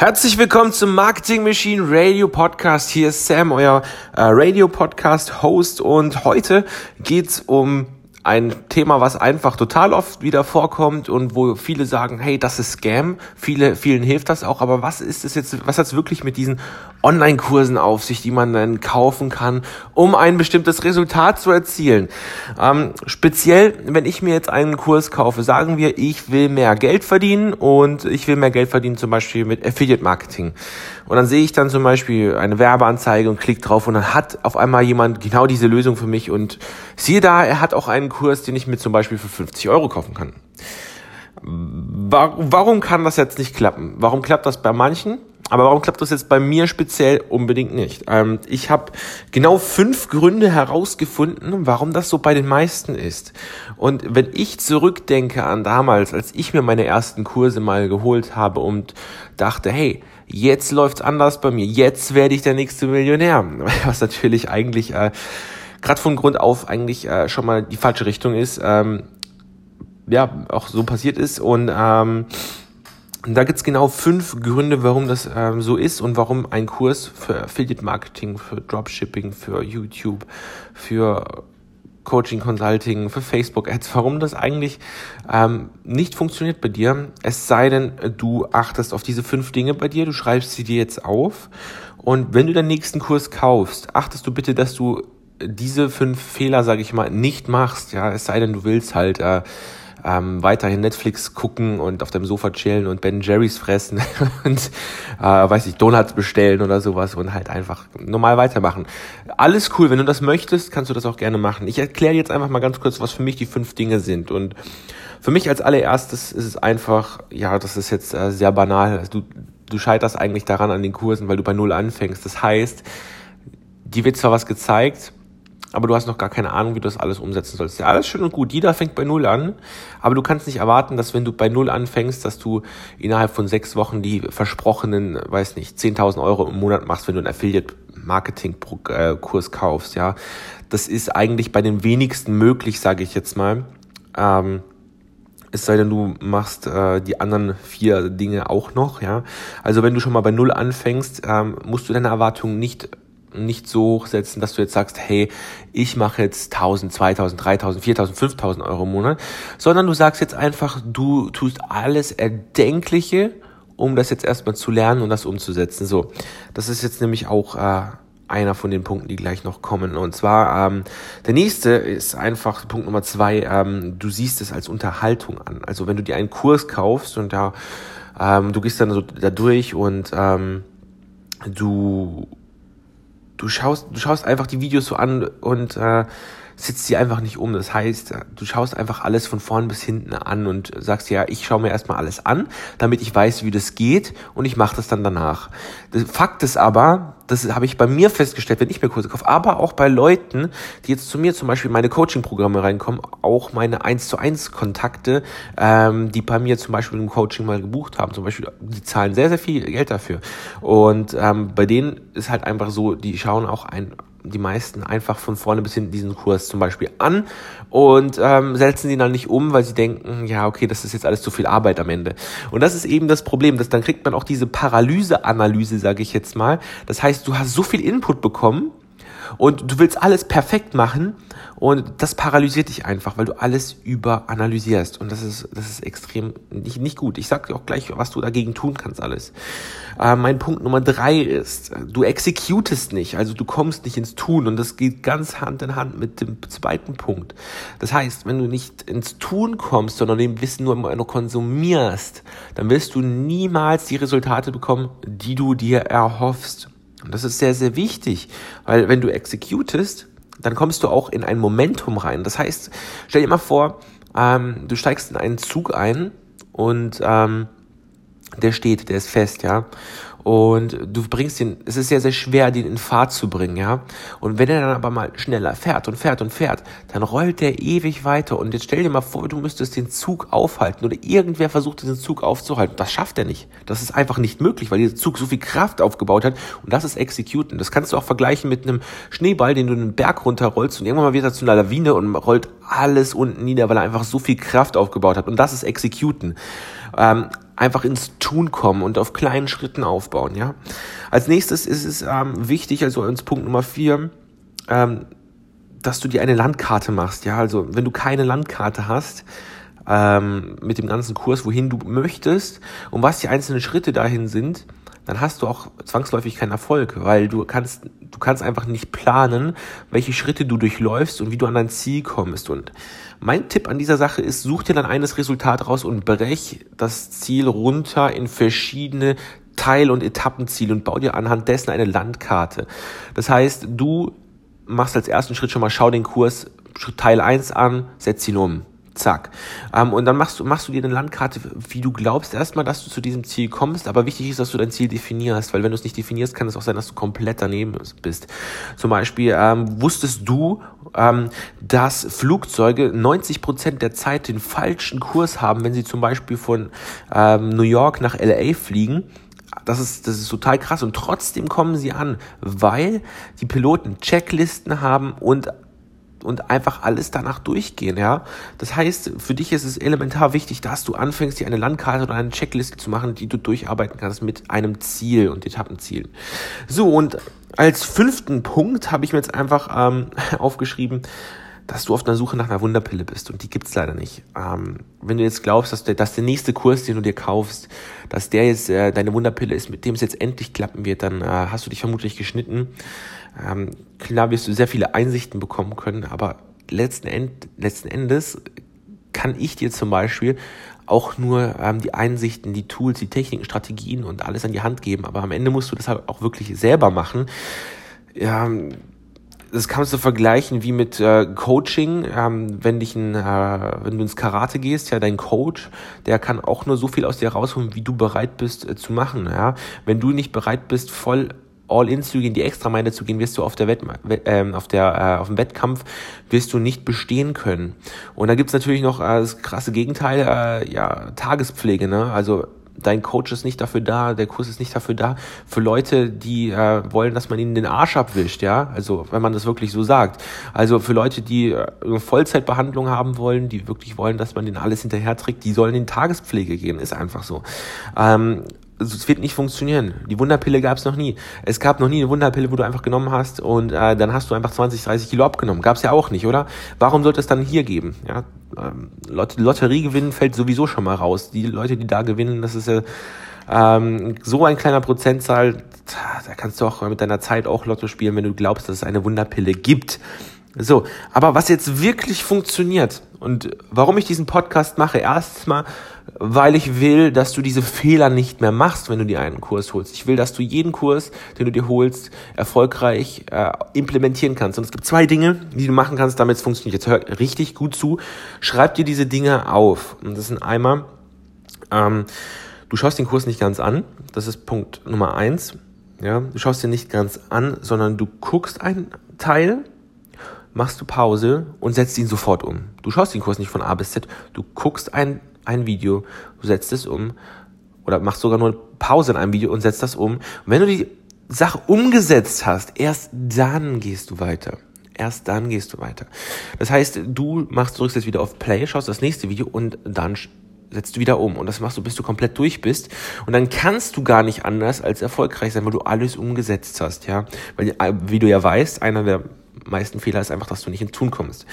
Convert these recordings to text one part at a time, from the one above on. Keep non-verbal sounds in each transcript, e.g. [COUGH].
Herzlich willkommen zum Marketing Machine Radio Podcast. Hier ist Sam, euer äh, Radio Podcast Host und heute geht's um ein Thema, was einfach total oft wieder vorkommt und wo viele sagen, hey, das ist Scam. Viele, vielen hilft das auch. Aber was ist es jetzt, was hat es wirklich mit diesen Online-Kursen auf sich, die man dann kaufen kann, um ein bestimmtes Resultat zu erzielen? Ähm, speziell, wenn ich mir jetzt einen Kurs kaufe, sagen wir, ich will mehr Geld verdienen und ich will mehr Geld verdienen zum Beispiel mit Affiliate Marketing. Und dann sehe ich dann zum Beispiel eine Werbeanzeige und klicke drauf und dann hat auf einmal jemand genau diese Lösung für mich und siehe da, er hat auch einen Kurs, den ich mir zum Beispiel für 50 Euro kaufen kann. Warum kann das jetzt nicht klappen? Warum klappt das bei manchen? Aber warum klappt das jetzt bei mir speziell unbedingt nicht? Ähm, ich habe genau fünf Gründe herausgefunden, warum das so bei den meisten ist. Und wenn ich zurückdenke an damals, als ich mir meine ersten Kurse mal geholt habe und dachte, hey, jetzt läuft's anders bei mir, jetzt werde ich der nächste Millionär. [LAUGHS] Was natürlich eigentlich äh, gerade von Grund auf eigentlich äh, schon mal die falsche Richtung ist. Ähm, ja, auch so passiert ist. Und ähm, da gibt's genau fünf Gründe, warum das ähm, so ist und warum ein Kurs für Affiliate Marketing, für Dropshipping, für YouTube, für Coaching, Consulting, für Facebook Ads, warum das eigentlich ähm, nicht funktioniert bei dir. Es sei denn, du achtest auf diese fünf Dinge bei dir, du schreibst sie dir jetzt auf und wenn du den nächsten Kurs kaufst, achtest du bitte, dass du diese fünf Fehler, sage ich mal, nicht machst. Ja, es sei denn, du willst halt äh, ähm, weiterhin Netflix gucken und auf deinem Sofa chillen und Ben Jerry's fressen [LAUGHS] und äh, weiß ich Donuts bestellen oder sowas und halt einfach normal weitermachen. Alles cool, wenn du das möchtest, kannst du das auch gerne machen. Ich erkläre jetzt einfach mal ganz kurz, was für mich die fünf Dinge sind und für mich als allererstes ist es einfach, ja, das ist jetzt äh, sehr banal. Also du, du scheiterst eigentlich daran an den Kursen, weil du bei Null anfängst. Das heißt, die wird zwar was gezeigt, aber du hast noch gar keine Ahnung, wie du das alles umsetzen sollst. Ja, alles schön und gut. Jeder fängt bei Null an, aber du kannst nicht erwarten, dass wenn du bei Null anfängst, dass du innerhalb von sechs Wochen die versprochenen, weiß nicht, 10.000 Euro im Monat machst, wenn du einen Affiliate-Marketing-Kurs kaufst. Ja, das ist eigentlich bei den wenigsten möglich, sage ich jetzt mal. Ähm, es sei denn, du machst äh, die anderen vier Dinge auch noch, ja. Also wenn du schon mal bei Null anfängst, ähm, musst du deine Erwartungen nicht nicht so hochsetzen, dass du jetzt sagst, hey, ich mache jetzt 1000, 2000, 3000, 4000, 5000 Euro im Monat, sondern du sagst jetzt einfach, du tust alles Erdenkliche, um das jetzt erstmal zu lernen und das umzusetzen. So, das ist jetzt nämlich auch äh, einer von den Punkten, die gleich noch kommen. Und zwar, ähm, der nächste ist einfach Punkt Nummer zwei, ähm, du siehst es als Unterhaltung an. Also wenn du dir einen Kurs kaufst und da ähm, du gehst dann so da durch und ähm, du du schaust, du schaust einfach die Videos so an und äh, setzt sie einfach nicht um. Das heißt, du schaust einfach alles von vorn bis hinten an und sagst ja, ich schaue mir erstmal alles an, damit ich weiß, wie das geht und ich mache das dann danach. Das Fakt ist aber, das habe ich bei mir festgestellt, wenn ich mir Kurse kaufe, aber auch bei Leuten, die jetzt zu mir zum Beispiel meine Coaching-Programme reinkommen, auch meine 1 zu 1 Kontakte, ähm, die bei mir zum Beispiel im Coaching mal gebucht haben, zum Beispiel, die zahlen sehr, sehr viel Geld dafür. Und ähm, bei denen ist halt einfach so, die schauen auch ein, die meisten einfach von vorne bis hinten diesen Kurs zum Beispiel an und ähm, setzen ihn dann nicht um, weil sie denken, ja, okay, das ist jetzt alles zu viel Arbeit am Ende. Und das ist eben das Problem, dass dann kriegt man auch diese Paralyse-Analyse, sage ich jetzt mal. Das heißt, du hast so viel Input bekommen, und du willst alles perfekt machen und das paralysiert dich einfach, weil du alles überanalysierst und das ist, das ist extrem nicht, nicht gut. Ich sag dir auch gleich, was du dagegen tun kannst alles. Äh, mein Punkt Nummer drei ist, du executest nicht, also du kommst nicht ins Tun und das geht ganz Hand in Hand mit dem zweiten Punkt. Das heißt, wenn du nicht ins Tun kommst, sondern dem Wissen nur, nur konsumierst, dann wirst du niemals die Resultate bekommen, die du dir erhoffst. Und das ist sehr, sehr wichtig, weil wenn du executest, dann kommst du auch in ein Momentum rein. Das heißt, stell dir mal vor, ähm, du steigst in einen Zug ein und ähm, der steht, der ist fest, ja und du bringst ihn, es ist sehr, sehr schwer, den in Fahrt zu bringen, ja. Und wenn er dann aber mal schneller fährt und fährt und fährt, dann rollt der ewig weiter. Und jetzt stell dir mal vor, du müsstest den Zug aufhalten oder irgendwer versucht, diesen Zug aufzuhalten. Das schafft er nicht. Das ist einfach nicht möglich, weil dieser Zug so viel Kraft aufgebaut hat. Und das ist Executen. Das kannst du auch vergleichen mit einem Schneeball, den du einen Berg runterrollst und irgendwann mal wird er zu einer Lawine und rollt alles unten nieder, weil er einfach so viel Kraft aufgebaut hat. Und das ist Executen. Ähm, einfach ins Tun kommen und auf kleinen Schritten aufbauen, ja. Als nächstes ist es ähm, wichtig, also als Punkt Nummer vier, ähm, dass du dir eine Landkarte machst, ja. Also wenn du keine Landkarte hast, ähm, mit dem ganzen Kurs, wohin du möchtest und was die einzelnen Schritte dahin sind, dann hast du auch zwangsläufig keinen Erfolg, weil du kannst, du kannst einfach nicht planen, welche Schritte du durchläufst und wie du an dein Ziel kommst. Und mein Tipp an dieser Sache ist, such dir dann eines Resultat raus und brech das Ziel runter in verschiedene Teil- und Etappenziele und bau dir anhand dessen eine Landkarte. Das heißt, du machst als ersten Schritt schon mal, schau den Kurs Teil 1 an, setz ihn um. Zack. Ähm, und dann machst du, machst du dir eine Landkarte, wie du glaubst erstmal, dass du zu diesem Ziel kommst, aber wichtig ist, dass du dein Ziel definierst, weil wenn du es nicht definierst, kann es auch sein, dass du komplett daneben bist. Zum Beispiel ähm, wusstest du, ähm, dass Flugzeuge 90 Prozent der Zeit den falschen Kurs haben, wenn sie zum Beispiel von ähm, New York nach LA fliegen. Das ist, das ist total krass und trotzdem kommen sie an, weil die Piloten Checklisten haben und und einfach alles danach durchgehen, ja. Das heißt, für dich ist es elementar wichtig, dass du anfängst, dir eine Landkarte oder eine Checkliste zu machen, die du durcharbeiten kannst mit einem Ziel und Etappenziel. So, und als fünften Punkt habe ich mir jetzt einfach ähm, [LAUGHS] aufgeschrieben, dass du auf der Suche nach einer Wunderpille bist und die gibt's leider nicht. Ähm, wenn du jetzt glaubst, dass der, dass der nächste Kurs, den du dir kaufst, dass der jetzt äh, deine Wunderpille ist, mit dem es jetzt endlich klappen wird, dann äh, hast du dich vermutlich geschnitten. Ähm, klar wirst du sehr viele Einsichten bekommen können, aber letzten, End, letzten Endes kann ich dir zum Beispiel auch nur ähm, die Einsichten, die Tools, die Techniken, Strategien und alles an die Hand geben, aber am Ende musst du das halt auch wirklich selber machen. Ja, das kannst du vergleichen wie mit äh, Coaching. Ähm, wenn, dich ein, äh, wenn du ins Karate gehst, ja, dein Coach, der kann auch nur so viel aus dir rausholen, wie du bereit bist äh, zu machen. Ja? Wenn du nicht bereit bist, voll All-in zu gehen, die Extrameile zu gehen, wirst du auf der Wett, äh, auf der äh, auf dem Wettkampf wirst du nicht bestehen können. Und da gibt's natürlich noch äh, das krasse Gegenteil, äh, ja Tagespflege, ne? Also dein Coach ist nicht dafür da, der Kurs ist nicht dafür da, für Leute, die äh, wollen, dass man ihnen den Arsch abwischt, ja, also wenn man das wirklich so sagt. Also für Leute, die äh, Vollzeitbehandlung haben wollen, die wirklich wollen, dass man denen alles hinterher trägt, die sollen in Tagespflege gehen, ist einfach so. Ähm, es wird nicht funktionieren. Die Wunderpille gab es noch nie. Es gab noch nie eine Wunderpille, wo du einfach genommen hast und äh, dann hast du einfach 20, 30 Kilo abgenommen. Gab es ja auch nicht, oder? Warum sollte es dann hier geben? Ja, ähm, Lot Lotterie gewinnen fällt sowieso schon mal raus. Die Leute, die da gewinnen, das ist ja ähm, so ein kleiner Prozentzahl. Da kannst du auch mit deiner Zeit auch Lotto spielen, wenn du glaubst, dass es eine Wunderpille gibt. So, aber was jetzt wirklich funktioniert und warum ich diesen Podcast mache, erstens mal, weil ich will, dass du diese Fehler nicht mehr machst, wenn du dir einen Kurs holst. Ich will, dass du jeden Kurs, den du dir holst, erfolgreich äh, implementieren kannst. Und es gibt zwei Dinge, die du machen kannst, damit es funktioniert. Jetzt hör richtig gut zu. Schreib dir diese Dinge auf. Und das sind einmal, ähm, du schaust den Kurs nicht ganz an. Das ist Punkt Nummer eins. Ja, du schaust dir nicht ganz an, sondern du guckst einen Teil, machst du Pause und setzt ihn sofort um. Du schaust den Kurs nicht von A bis Z, du guckst ein, ein Video, du setzt es um oder machst sogar nur Pause in einem Video und setzt das um. Und wenn du die Sache umgesetzt hast, erst dann gehst du weiter. Erst dann gehst du weiter. Das heißt, du machst, drückst jetzt wieder auf Play, schaust das nächste Video und dann setzt du wieder um. Und das machst du, bis du komplett durch bist. Und dann kannst du gar nicht anders als erfolgreich sein, weil du alles umgesetzt hast, ja. Weil, äh, wie du ja weißt, einer der meisten Fehler ist einfach, dass du nicht ins Tun kommst.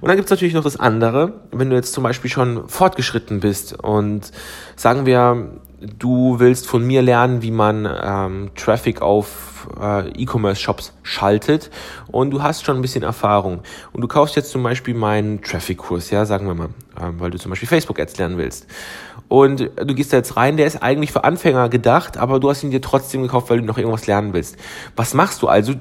Und dann gibt's natürlich noch das andere, wenn du jetzt zum Beispiel schon fortgeschritten bist und sagen wir, du willst von mir lernen, wie man ähm, Traffic auf äh, E-Commerce-Shops schaltet und du hast schon ein bisschen Erfahrung und du kaufst jetzt zum Beispiel meinen Traffic-Kurs, ja, sagen wir mal, ähm, weil du zum Beispiel Facebook-Ads lernen willst. Und du gehst da jetzt rein, der ist eigentlich für Anfänger gedacht, aber du hast ihn dir trotzdem gekauft, weil du noch irgendwas lernen willst. Was machst du also?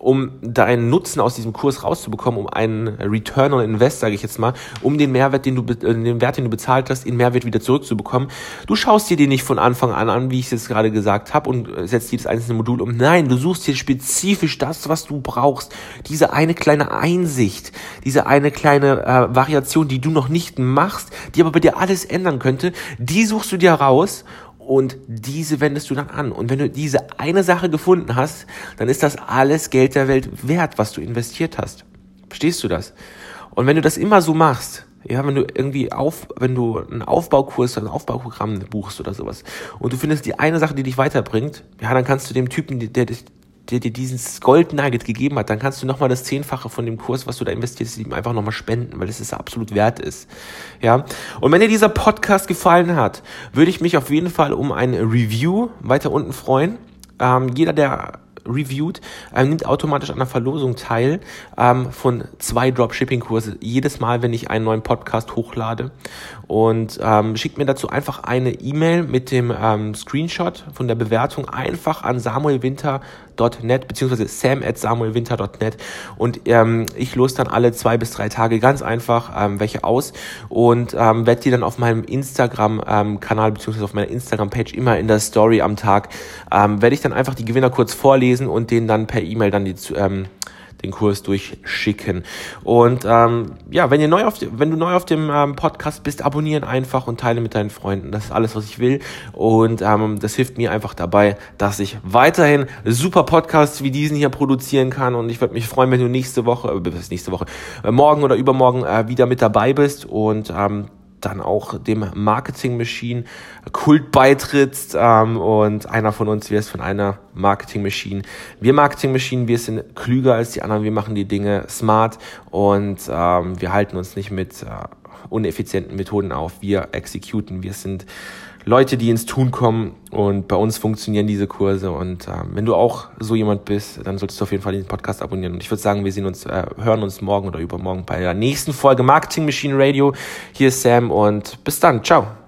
Um deinen Nutzen aus diesem Kurs rauszubekommen, um einen Return on Invest, sage ich jetzt mal, um den Mehrwert, den du äh, den Wert, den du bezahlt hast, in Mehrwert wieder zurückzubekommen. Du schaust dir den nicht von Anfang an an, wie ich es jetzt gerade gesagt habe, und äh, setzt jedes einzelne Modul um. Nein, du suchst dir spezifisch das, was du brauchst. Diese eine kleine Einsicht, diese eine kleine äh, Variation, die du noch nicht machst, die aber bei dir alles ändern könnte, die suchst du dir raus und diese wendest du dann an. Und wenn du diese eine Sache gefunden hast, dann ist das alles Geld der Welt wert, was du investiert hast. Verstehst du das? Und wenn du das immer so machst, ja, wenn du irgendwie auf, wenn du einen Aufbaukurs oder ein Aufbauprogramm buchst oder sowas und du findest die eine Sache, die dich weiterbringt, ja, dann kannst du dem Typen, der, der, der dir dieses Gold Nugget gegeben hat, dann kannst du nochmal das Zehnfache von dem Kurs, was du da investierst, ihm einfach nochmal spenden, weil es absolut wert ist. Ja. Und wenn dir dieser Podcast gefallen hat, würde ich mich auf jeden Fall um ein Review weiter unten freuen. Ähm, jeder, der reviewed, ähm, nimmt automatisch an der Verlosung teil ähm, von zwei Dropshipping-Kurse. Jedes Mal, wenn ich einen neuen Podcast hochlade. Und ähm, schickt mir dazu einfach eine E-Mail mit dem ähm, Screenshot von der Bewertung einfach an samuelwinter.net beziehungsweise sam at samuelwinter.net und ähm, ich los dann alle zwei bis drei Tage ganz einfach ähm, welche aus und ähm, werde die dann auf meinem Instagram-Kanal ähm, beziehungsweise auf meiner Instagram-Page immer in der Story am Tag ähm, werde ich dann einfach die Gewinner kurz vorlesen lesen und denen dann per E-Mail dann die, ähm, den Kurs durchschicken. Und ähm, ja, wenn ihr neu auf, wenn du neu auf dem ähm, Podcast bist, abonnieren einfach und teile mit deinen Freunden. Das ist alles, was ich will. Und ähm, das hilft mir einfach dabei, dass ich weiterhin super Podcasts wie diesen hier produzieren kann. Und ich würde mich freuen, wenn du nächste Woche, äh, nächste Woche, äh, morgen oder übermorgen äh, wieder mit dabei bist und ähm, dann auch dem Marketing Machine Kult beitrittst ähm, und einer von uns wirst von einer Marketing Machine. Wir Marketing Machine, wir sind klüger als die anderen, wir machen die Dinge smart und ähm, wir halten uns nicht mit äh, uneffizienten Methoden auf. Wir exekuten, wir sind Leute, die ins Tun kommen und bei uns funktionieren diese Kurse und äh, wenn du auch so jemand bist, dann solltest du auf jeden Fall den Podcast abonnieren und ich würde sagen, wir sehen uns, äh, hören uns morgen oder übermorgen bei der nächsten Folge Marketing Machine Radio. Hier ist Sam und bis dann, ciao.